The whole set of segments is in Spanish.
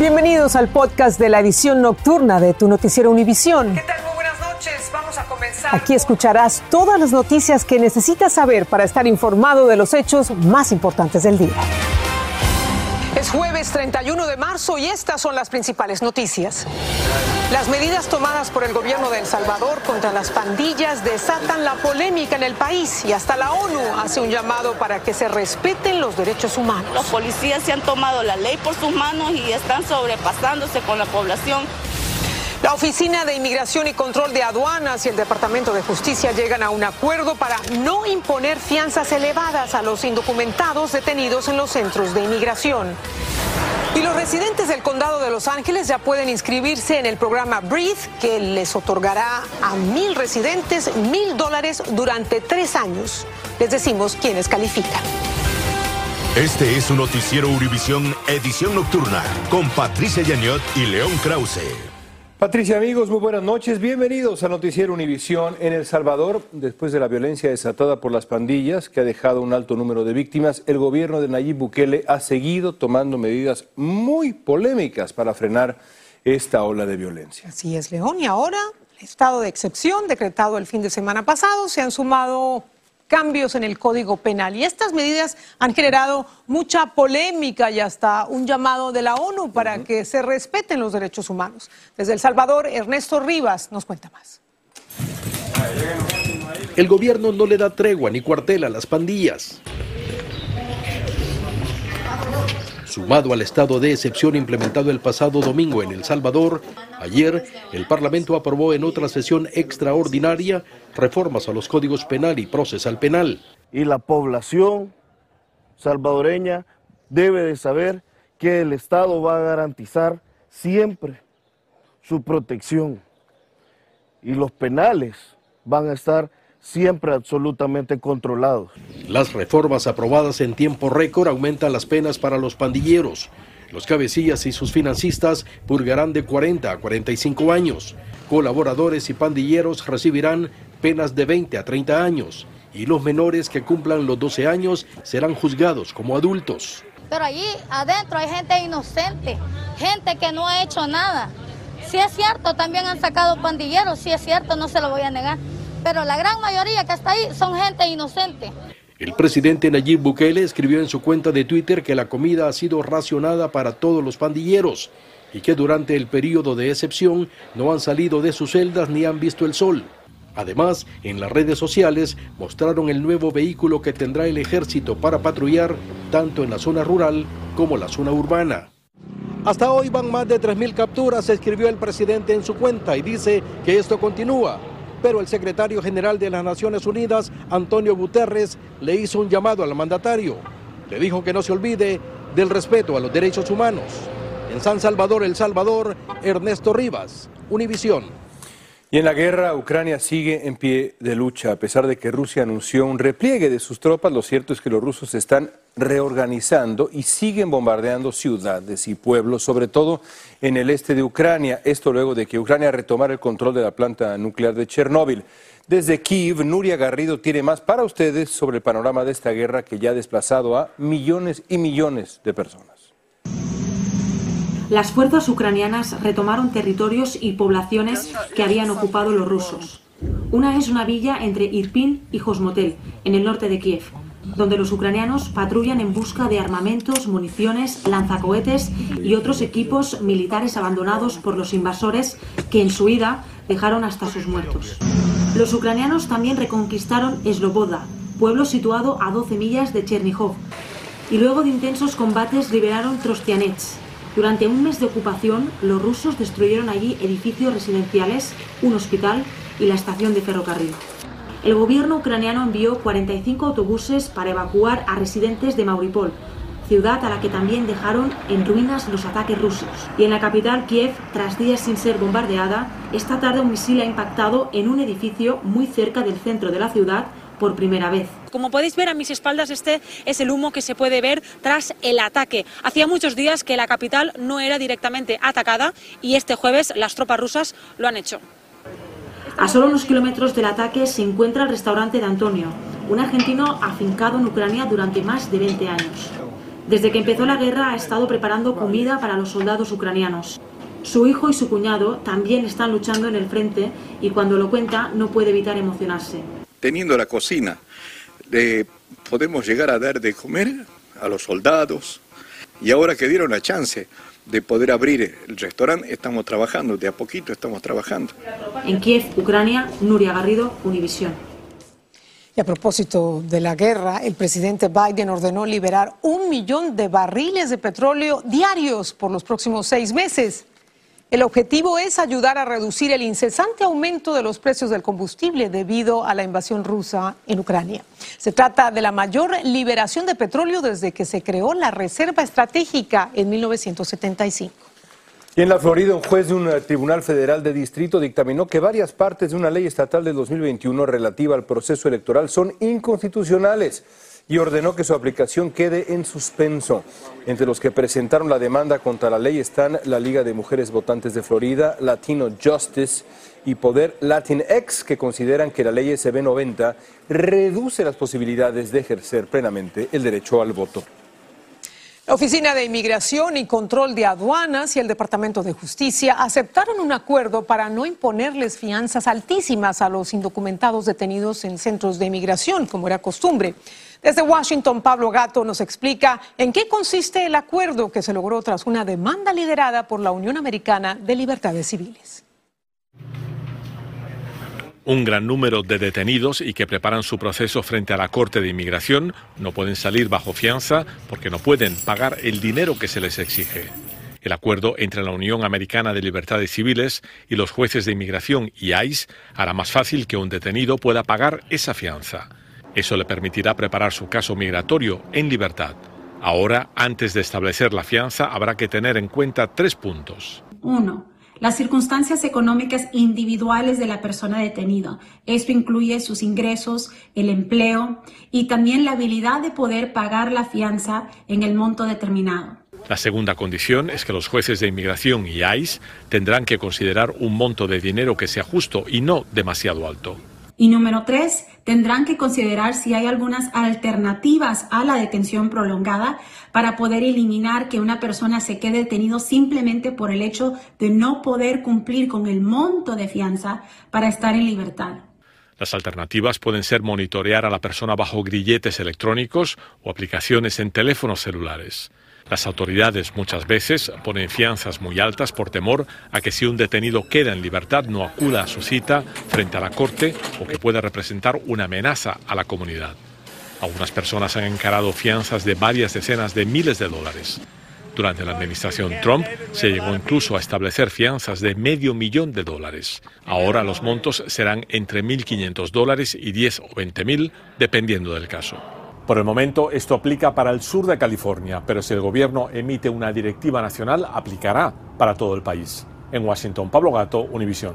Bienvenidos al podcast de la edición nocturna de tu noticiero Univisión. ¿Qué tal? Muy buenas noches. Vamos a comenzar. Aquí escucharás todas las noticias que necesitas saber para estar informado de los hechos más importantes del día. Es jueves 31 de marzo y estas son las principales noticias. Las medidas tomadas por el gobierno de El Salvador contra las pandillas desatan la polémica en el país y hasta la ONU hace un llamado para que se respeten los derechos humanos. Los policías se han tomado la ley por sus manos y están sobrepasándose con la población. La Oficina de Inmigración y Control de Aduanas y el Departamento de Justicia llegan a un acuerdo para no imponer fianzas elevadas a los indocumentados detenidos en los centros de inmigración. Y los residentes del condado de Los Ángeles ya pueden inscribirse en el programa Breathe, que les otorgará a mil residentes mil dólares durante tres años. Les decimos quiénes califican. Este es un noticiero Univisión Edición Nocturna con Patricia Yaniot y León Krause. Patricia, amigos, muy buenas noches. Bienvenidos a Noticiero Univisión en El Salvador. Después de la violencia desatada por las pandillas, que ha dejado un alto número de víctimas, el gobierno de Nayib Bukele ha seguido tomando medidas muy polémicas para frenar esta ola de violencia. Así es, León. Y ahora, el estado de excepción decretado el fin de semana pasado, se han sumado cambios en el Código Penal. Y estas medidas han generado mucha polémica y hasta un llamado de la ONU para que se respeten los derechos humanos. Desde El Salvador, Ernesto Rivas nos cuenta más. El gobierno no le da tregua ni cuartel a las pandillas. Sumado al estado de excepción implementado el pasado domingo en El Salvador, ayer el Parlamento aprobó en otra sesión extraordinaria reformas a los códigos penal y procesal penal. Y la población salvadoreña debe de saber que el Estado va a garantizar siempre su protección y los penales van a estar siempre absolutamente controlados. Las reformas aprobadas en tiempo récord aumentan las penas para los pandilleros. Los cabecillas y sus financistas purgarán de 40 a 45 años. Colaboradores y pandilleros recibirán penas de 20 a 30 años. Y los menores que cumplan los 12 años serán juzgados como adultos. Pero allí adentro hay gente inocente, gente que no ha hecho nada. Si es cierto, también han sacado pandilleros, si es cierto, no se lo voy a negar pero la gran mayoría que está ahí son gente inocente. El presidente Nayib Bukele escribió en su cuenta de Twitter que la comida ha sido racionada para todos los pandilleros y que durante el periodo de excepción no han salido de sus celdas ni han visto el sol. Además, en las redes sociales mostraron el nuevo vehículo que tendrá el ejército para patrullar tanto en la zona rural como la zona urbana. Hasta hoy van más de 3.000 capturas, escribió el presidente en su cuenta y dice que esto continúa pero el secretario general de las Naciones Unidas, Antonio Guterres, le hizo un llamado al mandatario. Le dijo que no se olvide del respeto a los derechos humanos. En San Salvador, El Salvador, Ernesto Rivas, Univisión. Y en la guerra, Ucrania sigue en pie de lucha. A pesar de que Rusia anunció un repliegue de sus tropas, lo cierto es que los rusos se están reorganizando y siguen bombardeando ciudades y pueblos, sobre todo en el este de Ucrania. Esto luego de que Ucrania retomara el control de la planta nuclear de Chernóbil. Desde Kiev, Nuria Garrido tiene más para ustedes sobre el panorama de esta guerra que ya ha desplazado a millones y millones de personas las fuerzas ucranianas retomaron territorios y poblaciones que habían ocupado los rusos. Una es una villa entre Irpin y Josmotel, en el norte de Kiev, donde los ucranianos patrullan en busca de armamentos, municiones, lanzacohetes y otros equipos militares abandonados por los invasores que en su ida dejaron hasta sus muertos. Los ucranianos también reconquistaron Sloboda, pueblo situado a 12 millas de Chernihov, y luego de intensos combates liberaron Trostianets, durante un mes de ocupación, los rusos destruyeron allí edificios residenciales, un hospital y la estación de ferrocarril. El gobierno ucraniano envió 45 autobuses para evacuar a residentes de Mauripol, ciudad a la que también dejaron en ruinas los ataques rusos. Y en la capital, Kiev, tras días sin ser bombardeada, esta tarde un misil ha impactado en un edificio muy cerca del centro de la ciudad por primera vez. Como podéis ver a mis espaldas, este es el humo que se puede ver tras el ataque. Hacía muchos días que la capital no era directamente atacada y este jueves las tropas rusas lo han hecho. A solo unos kilómetros del ataque se encuentra el restaurante de Antonio, un argentino afincado en Ucrania durante más de 20 años. Desde que empezó la guerra ha estado preparando comida para los soldados ucranianos. Su hijo y su cuñado también están luchando en el frente y cuando lo cuenta no puede evitar emocionarse. Teniendo la cocina, le podemos llegar a dar de comer a los soldados y ahora que dieron la chance de poder abrir el restaurante, estamos trabajando, de a poquito estamos trabajando. En Kiev, Ucrania, Nuria Garrido, Univisión. Y a propósito de la guerra, el presidente Biden ordenó liberar un millón de barriles de petróleo diarios por los próximos seis meses. El objetivo es ayudar a reducir el incesante aumento de los precios del combustible debido a la invasión rusa en Ucrania. Se trata de la mayor liberación de petróleo desde que se creó la Reserva Estratégica en 1975. Y en la Florida, un juez de un tribunal federal de distrito dictaminó que varias partes de una ley estatal de 2021 relativa al proceso electoral son inconstitucionales y ordenó que su aplicación quede en suspenso. Entre los que presentaron la demanda contra la ley están la Liga de Mujeres Votantes de Florida, Latino Justice y Poder Latinx, que consideran que la ley SB 90 reduce las posibilidades de ejercer plenamente el derecho al voto. La Oficina de Inmigración y Control de Aduanas y el Departamento de Justicia aceptaron un acuerdo para no imponerles fianzas altísimas a los indocumentados detenidos en centros de inmigración, como era costumbre. Desde Washington, Pablo Gato nos explica en qué consiste el acuerdo que se logró tras una demanda liderada por la Unión Americana de Libertades Civiles. Un gran número de detenidos y que preparan su proceso frente a la Corte de Inmigración no pueden salir bajo fianza porque no pueden pagar el dinero que se les exige. El acuerdo entre la Unión Americana de Libertades Civiles y los jueces de inmigración y ICE hará más fácil que un detenido pueda pagar esa fianza. Eso le permitirá preparar su caso migratorio en libertad. Ahora, antes de establecer la fianza, habrá que tener en cuenta tres puntos. Uno, las circunstancias económicas individuales de la persona detenida. Esto incluye sus ingresos, el empleo y también la habilidad de poder pagar la fianza en el monto determinado. La segunda condición es que los jueces de inmigración y ICE tendrán que considerar un monto de dinero que sea justo y no demasiado alto. Y número tres, tendrán que considerar si hay algunas alternativas a la detención prolongada para poder eliminar que una persona se quede detenido simplemente por el hecho de no poder cumplir con el monto de fianza para estar en libertad. Las alternativas pueden ser monitorear a la persona bajo grilletes electrónicos o aplicaciones en teléfonos celulares. Las autoridades muchas veces ponen fianzas muy altas por temor a que si un detenido queda en libertad no acuda a su cita frente a la corte o que pueda representar una amenaza a la comunidad. Algunas personas han encarado fianzas de varias decenas de miles de dólares. Durante la administración Trump se llegó incluso a establecer fianzas de medio millón de dólares. Ahora los montos serán entre 1.500 dólares y 10 o 20.000, dependiendo del caso. Por el momento, esto aplica para el sur de California, pero si el gobierno emite una directiva nacional, aplicará para todo el país. En Washington, Pablo Gato, Univisión.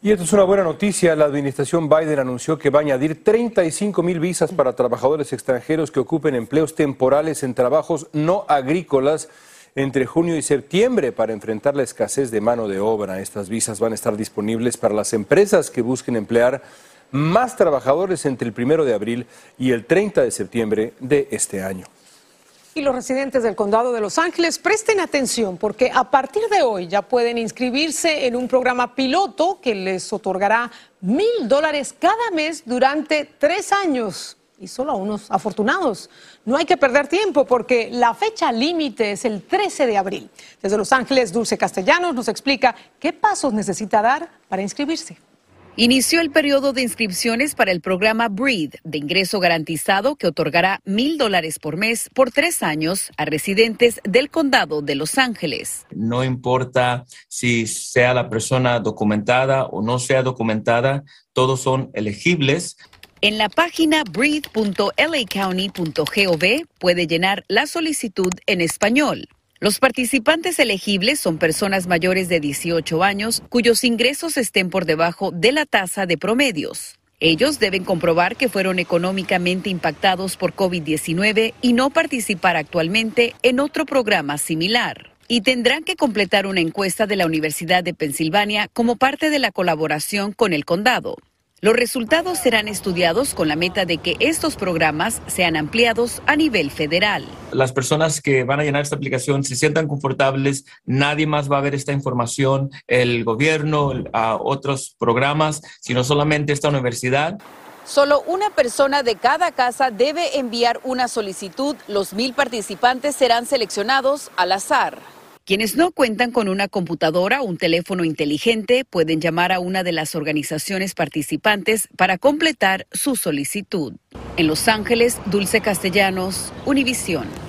Y esto es una buena noticia. La administración Biden anunció que va a añadir 35 mil visas para trabajadores extranjeros que ocupen empleos temporales en trabajos no agrícolas entre junio y septiembre para enfrentar la escasez de mano de obra. Estas visas van a estar disponibles para las empresas que busquen emplear más trabajadores entre el primero de abril y el 30 de septiembre de este año. Y los residentes del condado de Los Ángeles presten atención porque a partir de hoy ya pueden inscribirse en un programa piloto que les otorgará mil dólares cada mes durante tres años y solo a unos afortunados. No hay que perder tiempo porque la fecha límite es el 13 de abril. Desde Los Ángeles, Dulce Castellanos nos explica qué pasos necesita dar para inscribirse. Inició el periodo de inscripciones para el programa Breathe de ingreso garantizado que otorgará mil dólares por mes por tres años a residentes del condado de Los Ángeles. No importa si sea la persona documentada o no sea documentada, todos son elegibles. En la página breathe.lacounty.gov puede llenar la solicitud en español. Los participantes elegibles son personas mayores de 18 años cuyos ingresos estén por debajo de la tasa de promedios. Ellos deben comprobar que fueron económicamente impactados por COVID-19 y no participar actualmente en otro programa similar. Y tendrán que completar una encuesta de la Universidad de Pensilvania como parte de la colaboración con el condado. Los resultados serán estudiados con la meta de que estos programas sean ampliados a nivel federal. Las personas que van a llenar esta aplicación se sientan confortables, nadie más va a ver esta información, el gobierno, a otros programas, sino solamente esta universidad. Solo una persona de cada casa debe enviar una solicitud. Los mil participantes serán seleccionados al azar. Quienes no cuentan con una computadora o un teléfono inteligente pueden llamar a una de las organizaciones participantes para completar su solicitud. En Los Ángeles, Dulce Castellanos, Univisión.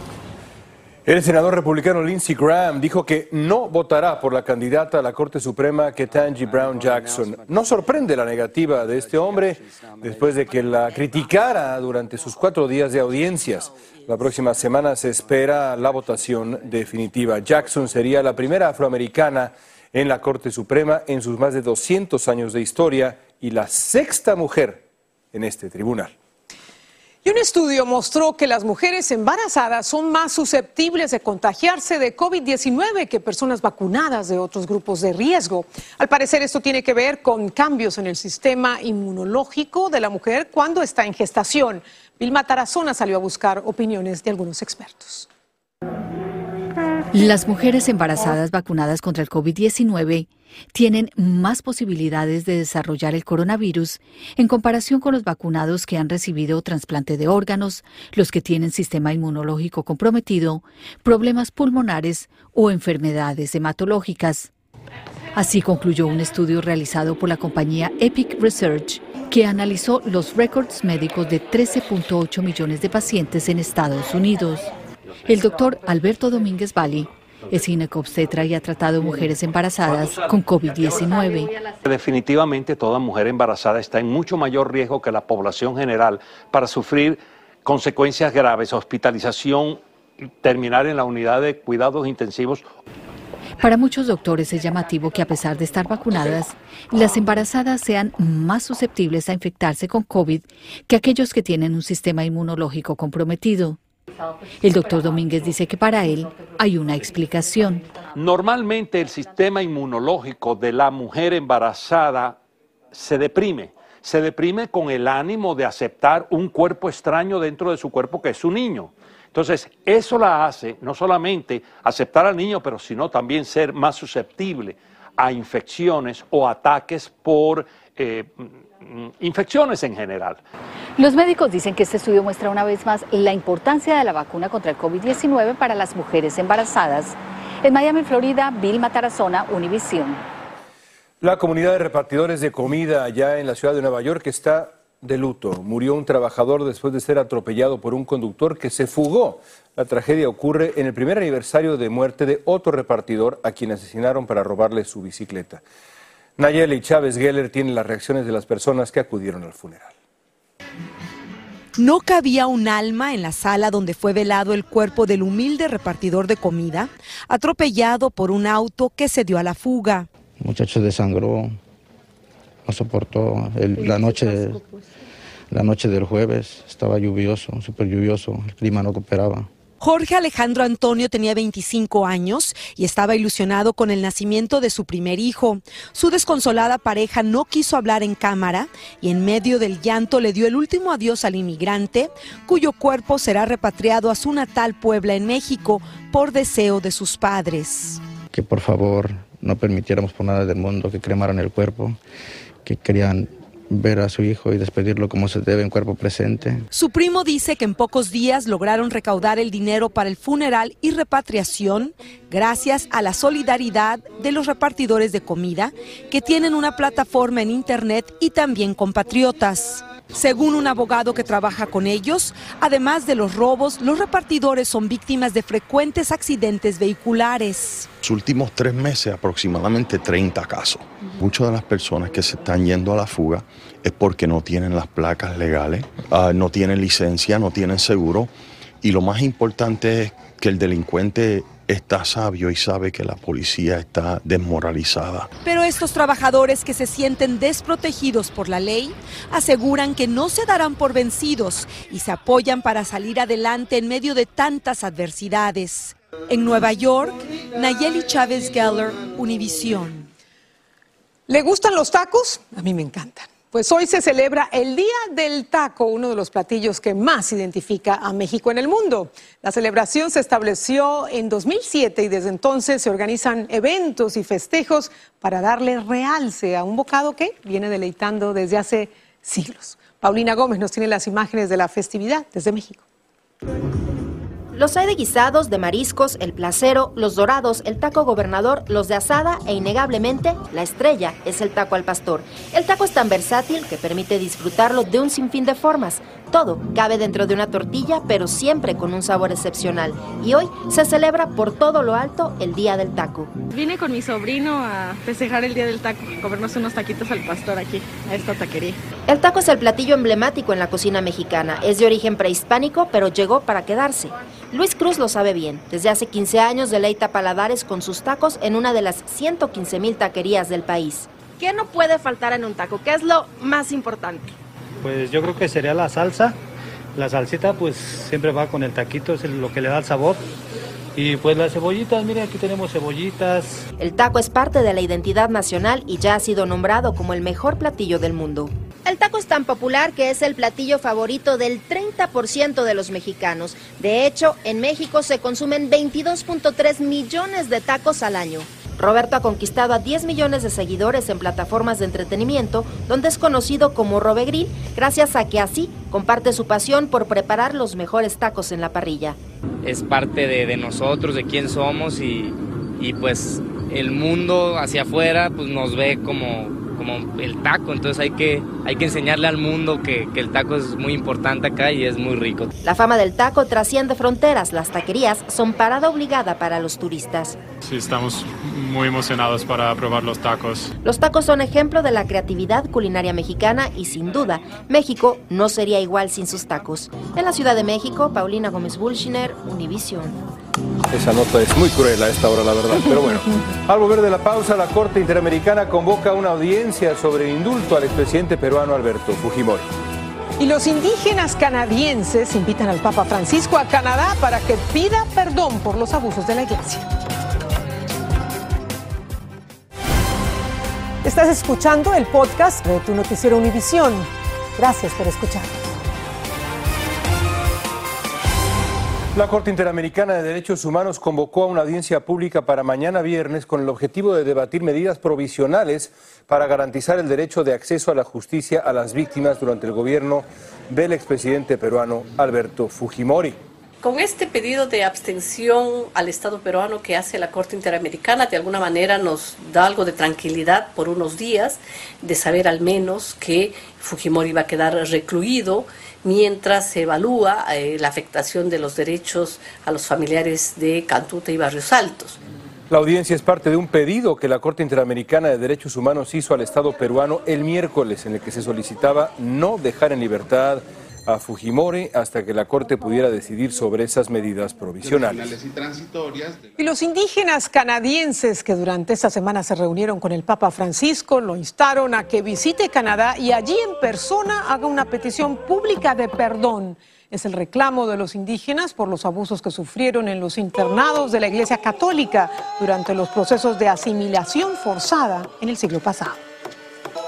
El senador republicano Lindsey Graham dijo que no votará por la candidata a la Corte Suprema Ketanji Brown Jackson. No sorprende la negativa de este hombre después de que la criticara durante sus cuatro días de audiencias. La próxima semana se espera la votación definitiva. Jackson sería la primera afroamericana en la Corte Suprema en sus más de 200 años de historia y la sexta mujer en este tribunal. Y un estudio mostró que las mujeres embarazadas son más susceptibles de contagiarse de COVID-19 que personas vacunadas de otros grupos de riesgo. Al parecer esto tiene que ver con cambios en el sistema inmunológico de la mujer cuando está en gestación. Vilma Tarazona salió a buscar opiniones de algunos expertos. Las mujeres embarazadas vacunadas contra el COVID-19 tienen más posibilidades de desarrollar el coronavirus en comparación con los vacunados que han recibido trasplante de órganos, los que tienen sistema inmunológico comprometido, problemas pulmonares o enfermedades hematológicas. Así concluyó un estudio realizado por la compañía Epic Research que analizó los récords médicos de 13.8 millones de pacientes en Estados Unidos. El doctor Alberto Domínguez Bali es ginecobstetra y ha tratado mujeres embarazadas con COVID-19. Definitivamente toda mujer embarazada está en mucho mayor riesgo que la población general para sufrir consecuencias graves, hospitalización, terminar en la unidad de cuidados intensivos. Para muchos doctores es llamativo que a pesar de estar vacunadas, las embarazadas sean más susceptibles a infectarse con COVID que aquellos que tienen un sistema inmunológico comprometido. El doctor Domínguez dice que para él hay una explicación. Normalmente el sistema inmunológico de la mujer embarazada se deprime. Se deprime con el ánimo de aceptar un cuerpo extraño dentro de su cuerpo que es su niño. Entonces, eso la hace no solamente aceptar al niño, pero sino también ser más susceptible a infecciones o ataques por eh, infecciones en general. Los médicos dicen que este estudio muestra una vez más la importancia de la vacuna contra el COVID-19 para las mujeres embarazadas. En Miami, Florida, Bill Matarazona, Univisión. La comunidad de repartidores de comida allá en la ciudad de Nueva York está de luto. Murió un trabajador después de ser atropellado por un conductor que se fugó. La tragedia ocurre en el primer aniversario de muerte de otro repartidor a quien asesinaron para robarle su bicicleta. Nayeli Chávez Geller tiene las reacciones de las personas que acudieron al funeral. No cabía un alma en la sala donde fue velado el cuerpo del humilde repartidor de comida, atropellado por un auto que se dio a la fuga. El muchacho desangró, no soportó la noche la noche del jueves estaba lluvioso, súper lluvioso, el clima no cooperaba. Jorge Alejandro Antonio tenía 25 años y estaba ilusionado con el nacimiento de su primer hijo. Su desconsolada pareja no quiso hablar en cámara y en medio del llanto le dio el último adiós al inmigrante, cuyo cuerpo será repatriado a su natal Puebla en México por deseo de sus padres. Que por favor no permitiéramos por nada del mundo que cremaran el cuerpo, que querían ver a su hijo y despedirlo como se debe en cuerpo presente. Su primo dice que en pocos días lograron recaudar el dinero para el funeral y repatriación gracias a la solidaridad de los repartidores de comida que tienen una plataforma en internet y también compatriotas. Según un abogado que trabaja con ellos, además de los robos, los repartidores son víctimas de frecuentes accidentes vehiculares. Los últimos tres meses aproximadamente 30 casos. Muchas de las personas que se están yendo a la fuga es porque no tienen las placas legales, uh, no tienen licencia, no tienen seguro y lo más importante es que el delincuente está sabio y sabe que la policía está desmoralizada. Pero estos trabajadores que se sienten desprotegidos por la ley aseguran que no se darán por vencidos y se apoyan para salir adelante en medio de tantas adversidades. En Nueva York, Nayeli Chávez Geller, Univisión. ¿Le gustan los tacos? A mí me encantan. Pues hoy se celebra el Día del Taco, uno de los platillos que más identifica a México en el mundo. La celebración se estableció en 2007 y desde entonces se organizan eventos y festejos para darle realce a un bocado que viene deleitando desde hace siglos. Paulina Gómez nos tiene las imágenes de la festividad desde México. Los hay de guisados, de mariscos, el placero, los dorados, el taco gobernador, los de asada e innegablemente la estrella es el taco al pastor. El taco es tan versátil que permite disfrutarlo de un sinfín de formas. Todo cabe dentro de una tortilla, pero siempre con un sabor excepcional. Y hoy se celebra por todo lo alto el Día del Taco. Vine con mi sobrino a festejar el Día del Taco, comernos unos taquitos al pastor aquí, a esta taquería. El taco es el platillo emblemático en la cocina mexicana. Es de origen prehispánico, pero llegó para quedarse. Luis Cruz lo sabe bien. Desde hace 15 años deleita paladares con sus tacos en una de las 115 mil taquerías del país. ¿Qué no puede faltar en un taco? ¿Qué es lo más importante? Pues yo creo que sería la salsa. La salsita pues siempre va con el taquito, es lo que le da el sabor. Y pues las cebollitas, mire, aquí tenemos cebollitas. El taco es parte de la identidad nacional y ya ha sido nombrado como el mejor platillo del mundo. El taco es tan popular que es el platillo favorito del 30% de los mexicanos. De hecho, en México se consumen 22.3 millones de tacos al año. Roberto ha conquistado a 10 millones de seguidores en plataformas de entretenimiento, donde es conocido como Robegril, gracias a que así comparte su pasión por preparar los mejores tacos en la parrilla. Es parte de, nosotros, de quién somos y, y pues el mundo hacia afuera pues nos ve como como el taco, entonces hay que, hay que enseñarle al mundo que, que, el taco es muy importante acá y es muy rico. La fama del taco trasciende fronteras, las taquerías son parada obligada para los turistas. Sí, estamos muy emocionados para probar los tacos. Los tacos son ejemplo de la creatividad culinaria mexicana y sin duda, México no sería igual sin sus tacos. En la Ciudad de México, Paulina Gómez Bulshiner, Univision. Esa nota es muy cruel a esta hora, la verdad. Pero bueno, al volver de la pausa, la Corte Interamericana convoca una audiencia sobre el indulto al expresidente peruano Alberto Fujimori. Y los indígenas canadienses invitan al Papa Francisco a Canadá para que pida perdón por los abusos de la iglesia. Estás escuchando el podcast de tu noticiero Univisión. Gracias por escuchar. La Corte Interamericana de Derechos Humanos convocó a una audiencia pública para mañana viernes con el objetivo de debatir medidas provisionales para garantizar el derecho de acceso a la justicia a las víctimas durante el gobierno del expresidente peruano Alberto Fujimori. Con este pedido de abstención al Estado peruano que hace la Corte Interamericana, de alguna manera nos da algo de tranquilidad por unos días, de saber al menos que Fujimori va a quedar recluido mientras se evalúa eh, la afectación de los derechos a los familiares de Cantute y Barrios Altos. La audiencia es parte de un pedido que la Corte Interamericana de Derechos Humanos hizo al Estado peruano el miércoles, en el que se solicitaba no dejar en libertad a Fujimori hasta que la Corte pudiera decidir sobre esas medidas provisionales. Y los indígenas canadienses que durante esta semana se reunieron con el Papa Francisco lo instaron a que visite Canadá y allí en persona haga una petición pública de perdón. Es el reclamo de los indígenas por los abusos que sufrieron en los internados de la Iglesia Católica durante los procesos de asimilación forzada en el siglo pasado.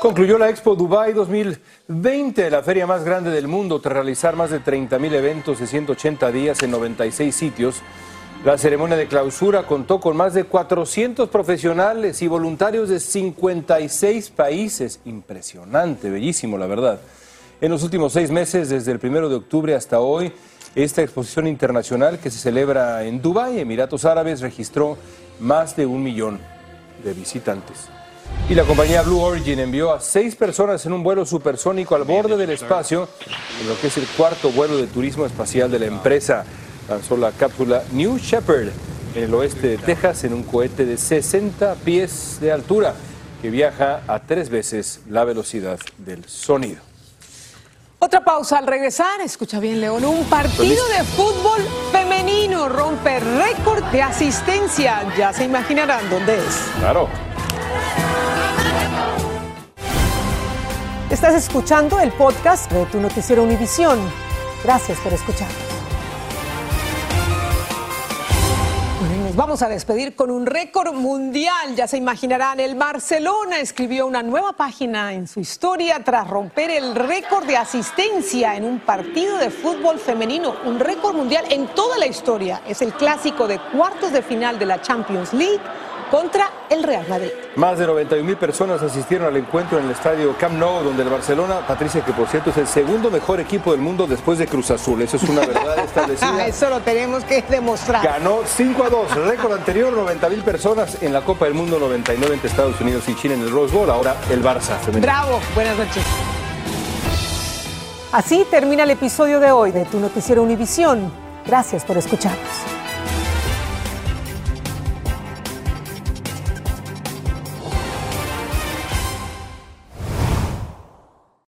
Concluyó la Expo Dubai 2020, la feria más grande del mundo, tras realizar más de 30.000 eventos de 180 días en 96 sitios. La ceremonia de clausura contó con más de 400 profesionales y voluntarios de 56 países. Impresionante, bellísimo, la verdad. En los últimos seis meses, desde el primero de octubre hasta hoy, esta exposición internacional que se celebra en Dubái, Emiratos Árabes, registró más de un millón de visitantes. Y la compañía Blue Origin envió a seis personas en un vuelo supersónico al borde del espacio, en lo que es el cuarto vuelo de turismo espacial de la empresa. Lanzó la cápsula New Shepard en el oeste de Texas en un cohete de 60 pies de altura que viaja a tres veces la velocidad del sonido. Otra pausa al regresar, escucha bien León, un partido de fútbol femenino rompe récord de asistencia. Ya se imaginarán dónde es. Claro. Estás escuchando el podcast de tu noticiero Univisión. Gracias por escuchar. vamos a despedir con un récord mundial. Ya se imaginarán, el Barcelona escribió una nueva página en su historia tras romper el récord de asistencia en un partido de fútbol femenino. Un récord mundial en toda la historia. Es el clásico de cuartos de final de la Champions League contra el Real Madrid. Más de 91 mil personas asistieron al encuentro en el estadio Camp Nou, donde el Barcelona, Patricia, que por cierto es el segundo mejor equipo del mundo después de Cruz Azul. Eso es una verdad establecida. Eso lo tenemos que demostrar. Ganó 5 a 2, récord anterior, 90 mil personas en la Copa del Mundo, 99 entre Estados Unidos y China en el Rose Bowl. Ahora el Barça femenino. Bravo, buenas noches. Así termina el episodio de hoy de Tu Noticiero Univisión. Gracias por escucharnos.